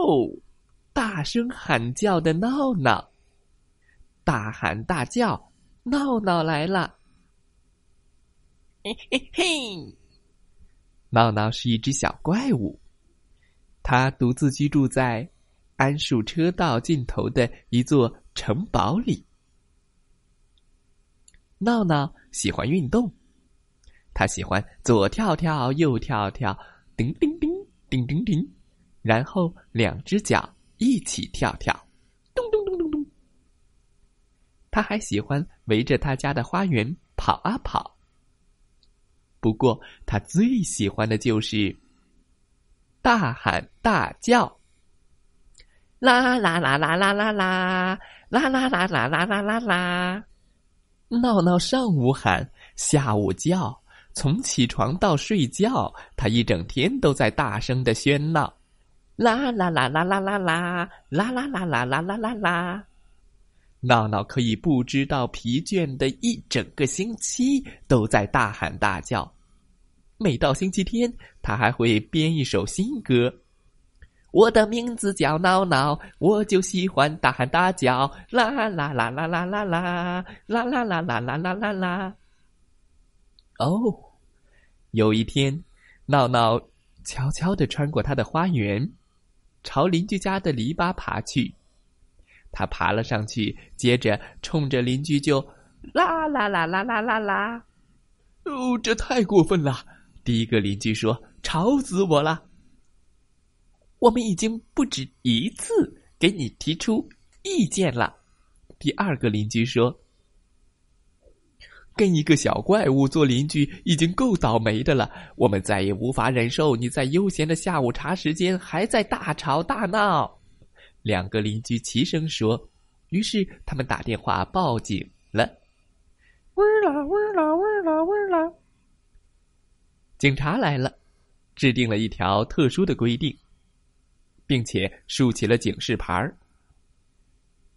哦！大声喊叫的闹闹，大喊大叫，闹闹来了！嘿嘿嘿！闹闹是一只小怪物，它独自居住在桉树车道尽头的一座城堡里。闹闹喜欢运动，他喜欢左跳跳，右跳跳，叮叮叮，叮叮叮。然后两只脚一起跳跳，咚咚咚咚咚。他还喜欢围着他家的花园跑啊跑。不过他最喜欢的就是大喊大叫，啦啦啦啦啦啦啦，啦啦啦啦啦啦啦啦。闹闹上午喊，下午叫，从起床到睡觉，他一整天都在大声的喧闹。啦啦啦啦啦啦啦啦啦啦啦啦啦啦啦！闹闹可以不知道疲倦的一整个星期都在大喊大叫。每到星期天，他还会编一首新歌。我的名字叫闹闹，我就喜欢大喊大叫。啦啦啦啦啦啦啦啦啦啦啦啦啦啦啦！哦，有一天，闹闹悄悄的穿过他的花园。朝邻居家的篱笆爬去，他爬了上去，接着冲着邻居就啦啦啦啦啦啦啦！哦，这太过分了！第一个邻居说：“吵死我了！”我们已经不止一次给你提出意见了。第二个邻居说。跟一个小怪物做邻居已经够倒霉的了，我们再也无法忍受你在悠闲的下午茶时间还在大吵大闹。两个邻居齐声说，于是他们打电话报警了。喂啦喂啦喂啦喂啦！警察来了，制定了一条特殊的规定，并且竖起了警示牌儿，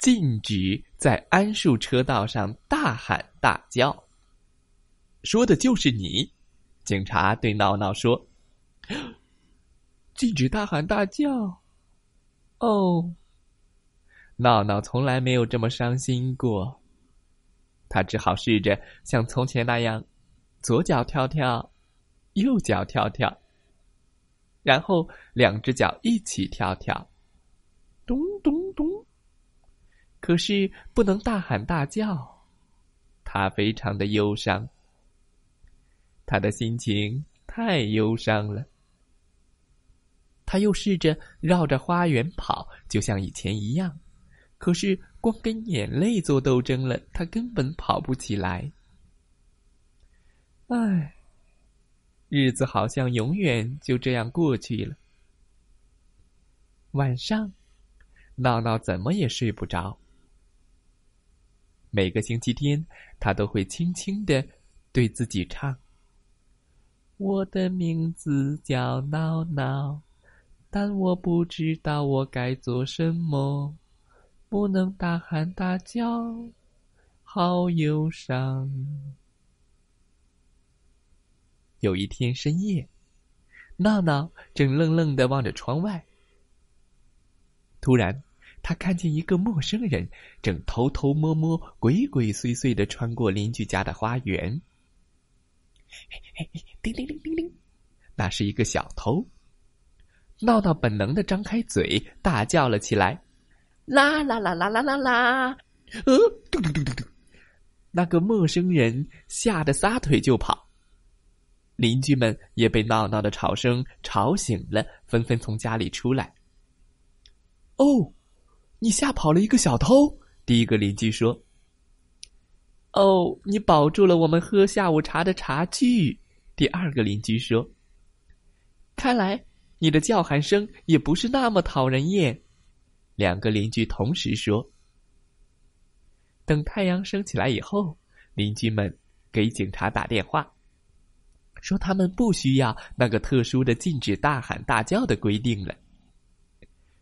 禁止在桉树车道上大喊大叫。说的就是你，警察对闹闹说：“禁止大喊大叫。”哦，闹闹从来没有这么伤心过。他只好试着像从前那样，左脚跳跳，右脚跳跳，然后两只脚一起跳跳，咚咚咚。可是不能大喊大叫，他非常的忧伤。他的心情太忧伤了。他又试着绕着花园跑，就像以前一样，可是光跟眼泪做斗争了，他根本跑不起来。唉，日子好像永远就这样过去了。晚上，闹闹怎么也睡不着。每个星期天，他都会轻轻的对自己唱。我的名字叫闹闹，但我不知道我该做什么，不能大喊大叫，好忧伤。有一天深夜，闹闹正愣愣的望着窗外，突然，他看见一个陌生人正偷偷摸摸、鬼鬼祟祟的穿过邻居家的花园。叮铃铃铃铃，那是一个小偷。闹闹本能的张开嘴，大叫了起来：“啦啦啦啦啦啦啦！”呃，嘟嘟嘟嘟嘟，那个陌生人吓得撒腿就跑。邻居们也被闹闹的吵声吵醒了，纷纷从家里出来。哦，你吓跑了一个小偷！第一个邻居说。哦，你保住了我们喝下午茶的茶具。第二个邻居说：“看来你的叫喊声也不是那么讨人厌。”两个邻居同时说。等太阳升起来以后，邻居们给警察打电话，说他们不需要那个特殊的禁止大喊大叫的规定了。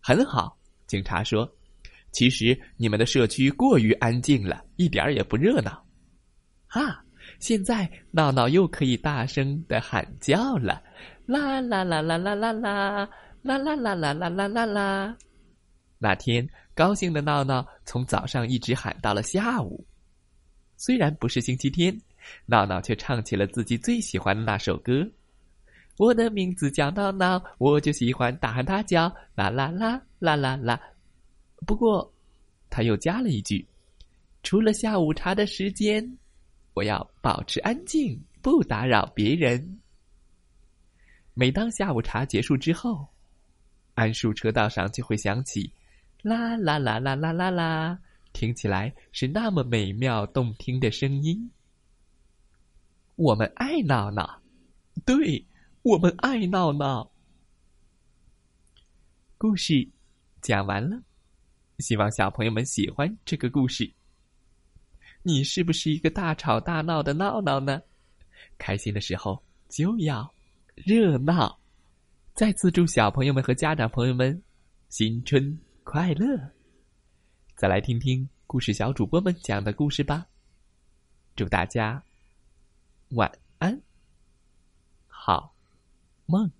很好，警察说：“其实你们的社区过于安静了，一点儿也不热闹。”哈，现在闹闹又可以大声的喊叫了，啦啦啦啦啦啦啦，啦啦啦啦啦啦啦啦。那天，高兴的闹闹从早上一直喊到了下午。虽然不是星期天，闹闹却唱起了自己最喜欢的那首歌。我的名字叫闹闹，我就喜欢大喊大叫，啦啦啦啦啦啦。不过，他又加了一句：“除了下午茶的时间，我要保持安静，不打扰别人。”每当下午茶结束之后，桉树车道上就会响起。啦啦啦啦啦啦啦！听起来是那么美妙动听的声音。我们爱闹闹，对，我们爱闹闹。故事讲完了，希望小朋友们喜欢这个故事。你是不是一个大吵大闹的闹闹呢？开心的时候就要热闹。再次祝小朋友们和家长朋友们新春。快乐，再来听听故事小主播们讲的故事吧。祝大家晚安，好梦。